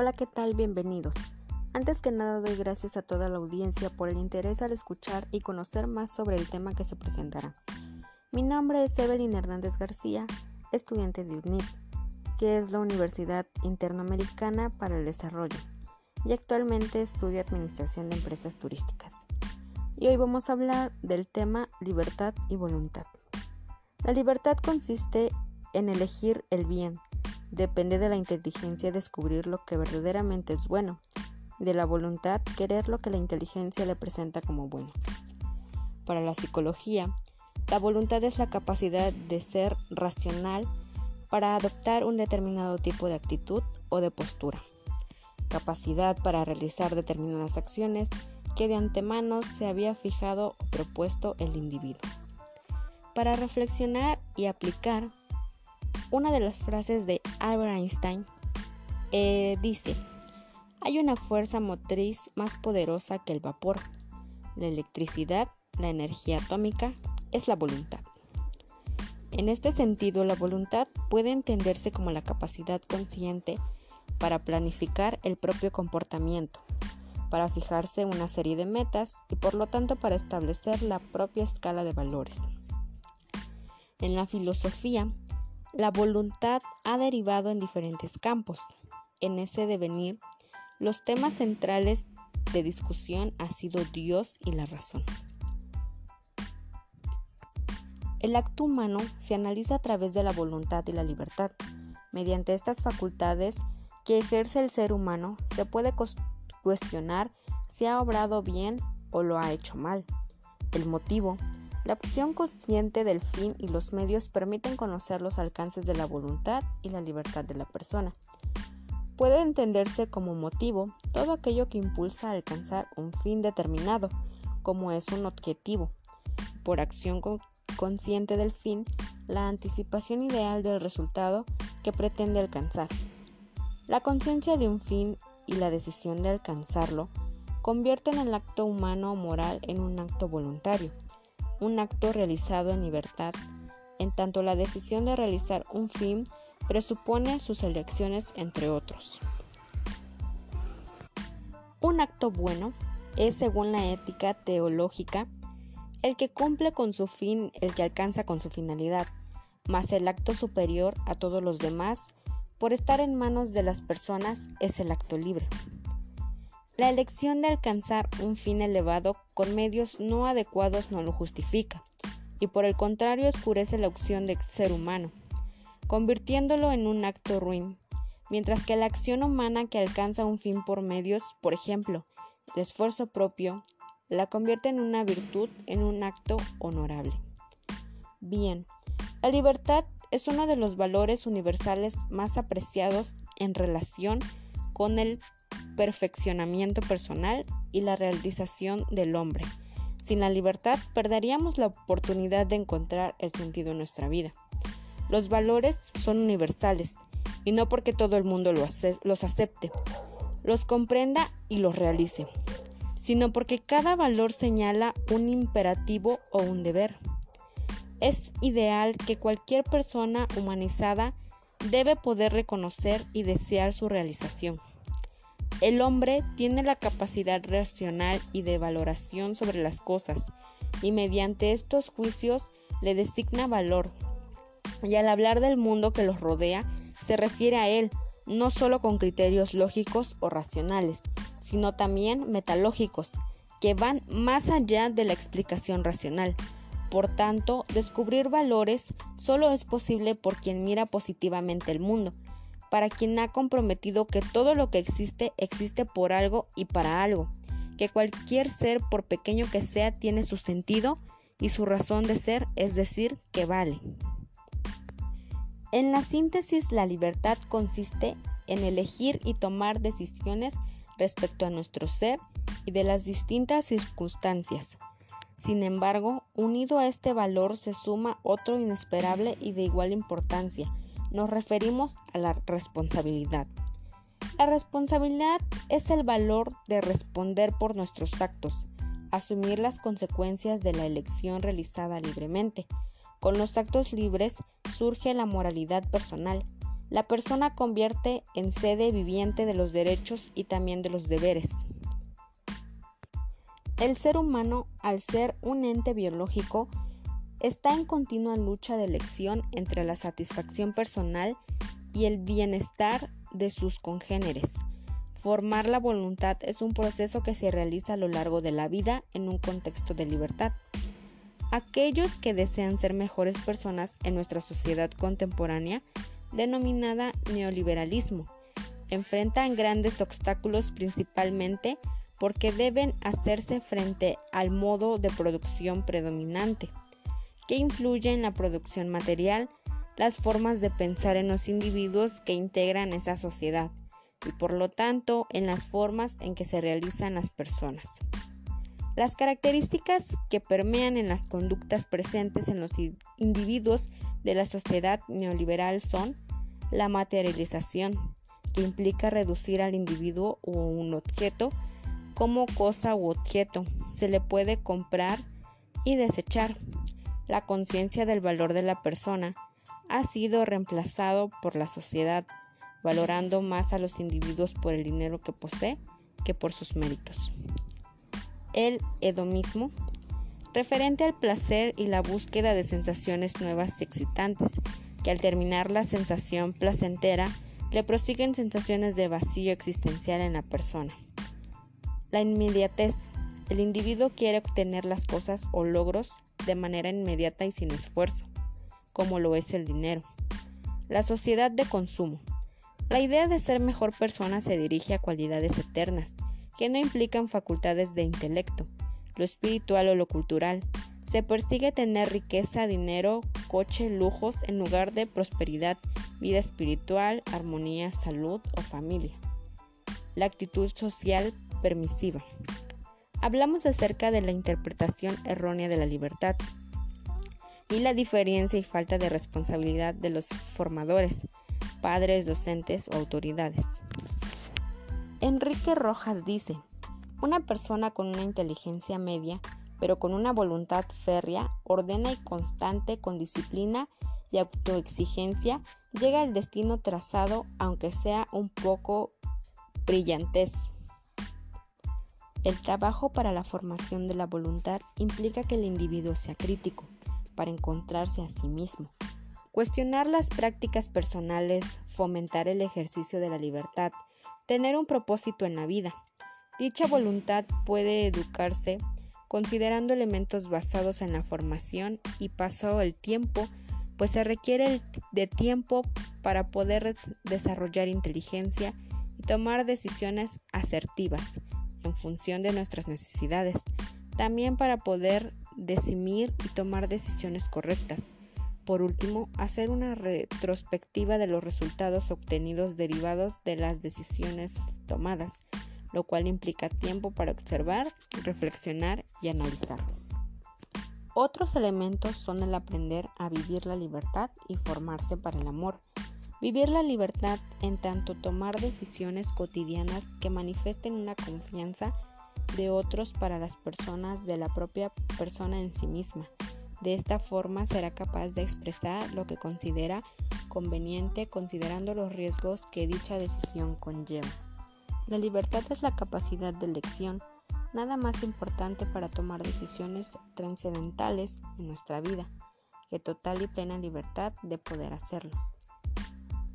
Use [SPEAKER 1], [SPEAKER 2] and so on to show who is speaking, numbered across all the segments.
[SPEAKER 1] Hola, ¿qué tal? Bienvenidos. Antes que nada doy gracias a toda la audiencia por el interés al escuchar y conocer más sobre el tema que se presentará. Mi nombre es Evelyn Hernández García, estudiante de UNIT, que es la Universidad Interamericana para el Desarrollo, y actualmente estudio Administración de Empresas Turísticas. Y hoy vamos a hablar del tema libertad y voluntad. La libertad consiste en elegir el bien, Depende de la inteligencia descubrir lo que verdaderamente es bueno, de la voluntad querer lo que la inteligencia le presenta como bueno. Para la psicología, la voluntad es la capacidad de ser racional para adoptar un determinado tipo de actitud o de postura, capacidad para realizar determinadas acciones que de antemano se había fijado o propuesto el individuo. Para reflexionar y aplicar una de las frases de Albert Einstein eh, dice, hay una fuerza motriz más poderosa que el vapor. La electricidad, la energía atómica, es la voluntad. En este sentido, la voluntad puede entenderse como la capacidad consciente para planificar el propio comportamiento, para fijarse una serie de metas y por lo tanto para establecer la propia escala de valores. En la filosofía, la voluntad ha derivado en diferentes campos. En ese devenir, los temas centrales de discusión han sido Dios y la razón. El acto humano se analiza a través de la voluntad y la libertad. Mediante estas facultades que ejerce el ser humano, se puede cuestionar si ha obrado bien o lo ha hecho mal. El motivo la opción consciente del fin y los medios permiten conocer los alcances de la voluntad y la libertad de la persona. Puede entenderse como motivo todo aquello que impulsa a alcanzar un fin determinado, como es un objetivo. Por acción consciente del fin, la anticipación ideal del resultado que pretende alcanzar. La conciencia de un fin y la decisión de alcanzarlo convierten el acto humano o moral en un acto voluntario un acto realizado en libertad, en tanto la decisión de realizar un fin presupone sus elecciones entre otros. Un acto bueno es, según la ética teológica, el que cumple con su fin, el que alcanza con su finalidad, mas el acto superior a todos los demás, por estar en manos de las personas, es el acto libre. La elección de alcanzar un fin elevado con medios no adecuados no lo justifica, y por el contrario oscurece la opción del ser humano, convirtiéndolo en un acto ruin, mientras que la acción humana que alcanza un fin por medios, por ejemplo, el esfuerzo propio, la convierte en una virtud, en un acto honorable. Bien, la libertad es uno de los valores universales más apreciados en relación con el perfeccionamiento personal y la realización del hombre. Sin la libertad perderíamos la oportunidad de encontrar el sentido en nuestra vida. Los valores son universales y no porque todo el mundo los acepte, los comprenda y los realice, sino porque cada valor señala un imperativo o un deber. Es ideal que cualquier persona humanizada debe poder reconocer y desear su realización. El hombre tiene la capacidad racional y de valoración sobre las cosas, y mediante estos juicios le designa valor. Y al hablar del mundo que los rodea, se refiere a él no solo con criterios lógicos o racionales, sino también metalógicos, que van más allá de la explicación racional. Por tanto, descubrir valores solo es posible por quien mira positivamente el mundo, para quien ha comprometido que todo lo que existe existe por algo y para algo, que cualquier ser, por pequeño que sea, tiene su sentido y su razón de ser, es decir, que vale. En la síntesis, la libertad consiste en elegir y tomar decisiones respecto a nuestro ser y de las distintas circunstancias. Sin embargo, unido a este valor se suma otro inesperable y de igual importancia, nos referimos a la responsabilidad. La responsabilidad es el valor de responder por nuestros actos, asumir las consecuencias de la elección realizada libremente. Con los actos libres surge la moralidad personal, la persona convierte en sede viviente de los derechos y también de los deberes. El ser humano, al ser un ente biológico, está en continua lucha de elección entre la satisfacción personal y el bienestar de sus congéneres. Formar la voluntad es un proceso que se realiza a lo largo de la vida en un contexto de libertad. Aquellos que desean ser mejores personas en nuestra sociedad contemporánea, denominada neoliberalismo, enfrentan grandes obstáculos principalmente porque deben hacerse frente al modo de producción predominante, que influye en la producción material, las formas de pensar en los individuos que integran esa sociedad, y por lo tanto en las formas en que se realizan las personas. Las características que permean en las conductas presentes en los individuos de la sociedad neoliberal son la materialización, que implica reducir al individuo o un objeto como cosa u objeto. Se le puede comprar y desechar. La conciencia del valor de la persona ha sido reemplazado por la sociedad valorando más a los individuos por el dinero que posee que por sus méritos. El hedonismo, referente al placer y la búsqueda de sensaciones nuevas y excitantes, que al terminar la sensación placentera le prosiguen sensaciones de vacío existencial en la persona. La inmediatez. El individuo quiere obtener las cosas o logros de manera inmediata y sin esfuerzo, como lo es el dinero. La sociedad de consumo. La idea de ser mejor persona se dirige a cualidades eternas, que no implican facultades de intelecto, lo espiritual o lo cultural. Se persigue tener riqueza, dinero, coche, lujos en lugar de prosperidad, vida espiritual, armonía, salud o familia. La actitud social permisiva. Hablamos acerca de la interpretación errónea de la libertad y la diferencia y falta de responsabilidad de los formadores padres, docentes o autoridades. Enrique Rojas dice, una persona con una inteligencia media, pero con una voluntad férrea, ordena y constante, con disciplina y autoexigencia, llega al destino trazado, aunque sea un poco brillantez. El trabajo para la formación de la voluntad implica que el individuo sea crítico, para encontrarse a sí mismo, Cuestionar las prácticas personales, fomentar el ejercicio de la libertad, tener un propósito en la vida. Dicha voluntad puede educarse considerando elementos basados en la formación y pasado el tiempo, pues se requiere de tiempo para poder desarrollar inteligencia y tomar decisiones asertivas en función de nuestras necesidades, también para poder decidir y tomar decisiones correctas por último, hacer una retrospectiva de los resultados obtenidos derivados de las decisiones tomadas, lo cual implica tiempo para observar, reflexionar y analizar. Otros elementos son el aprender a vivir la libertad y formarse para el amor. Vivir la libertad en tanto tomar decisiones cotidianas que manifiesten una confianza de otros para las personas de la propia persona en sí misma de esta forma será capaz de expresar lo que considera conveniente considerando los riesgos que dicha decisión conlleva. La libertad es la capacidad de elección, nada más importante para tomar decisiones trascendentales en nuestra vida, que total y plena libertad de poder hacerlo.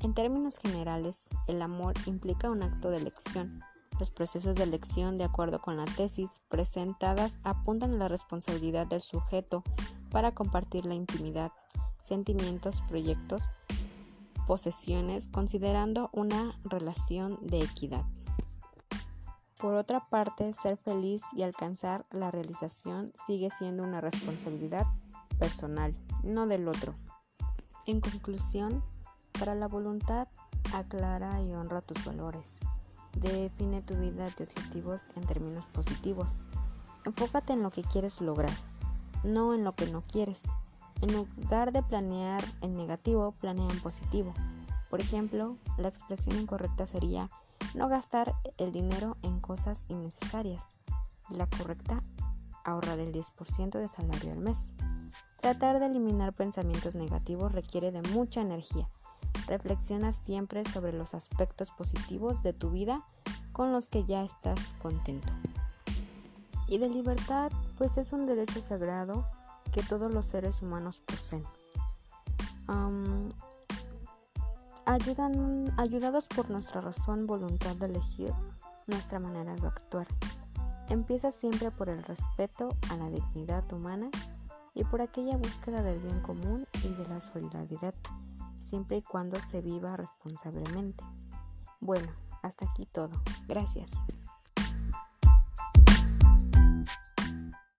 [SPEAKER 1] En términos generales, el amor implica un acto de elección, los procesos de elección, de acuerdo con la tesis presentadas, apuntan a la responsabilidad del sujeto para compartir la intimidad, sentimientos, proyectos, posesiones, considerando una relación de equidad. Por otra parte, ser feliz y alcanzar la realización sigue siendo una responsabilidad personal, no del otro. En conclusión, para la voluntad, aclara y honra tus valores. Define tu vida de objetivos en términos positivos. Enfócate en lo que quieres lograr, no en lo que no quieres. En lugar de planear en negativo, planea en positivo. Por ejemplo, la expresión incorrecta sería no gastar el dinero en cosas innecesarias. La correcta, ahorrar el 10% de salario al mes. Tratar de eliminar pensamientos negativos requiere de mucha energía. Reflexiona siempre sobre los aspectos positivos de tu vida con los que ya estás contento. Y de libertad, pues es un derecho sagrado que todos los seres humanos poseen. ayudan, ayudados por nuestra razón, voluntad de elegir nuestra manera de actuar. Empieza siempre por el respeto a la dignidad humana y por aquella búsqueda del bien común y de la solidaridad, siempre y cuando se viva responsablemente. Bueno, hasta aquí todo. Gracias.